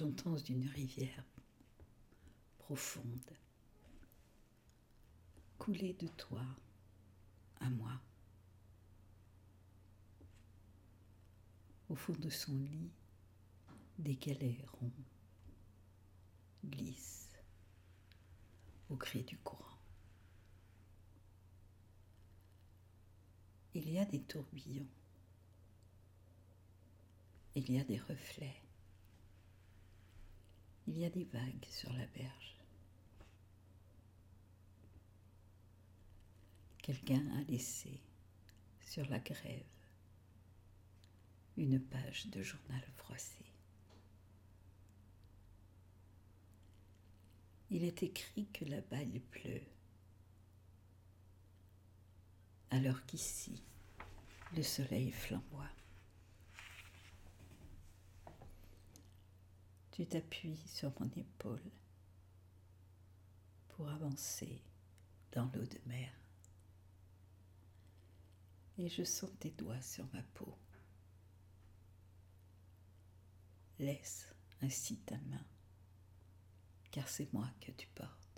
j'entends une rivière profonde couler de toi à moi. Au fond de son lit, des galets ronds glissent au cri du courant. Il y a des tourbillons, il y a des reflets, il y a des vagues sur la berge. Quelqu'un a laissé sur la grève une page de journal froissé. Il est écrit que là-bas il pleut, alors qu'ici le soleil flamboie. Tu t'appuies sur mon épaule pour avancer dans l'eau de mer et je sens tes doigts sur ma peau. Laisse ainsi ta main, car c'est moi que tu portes.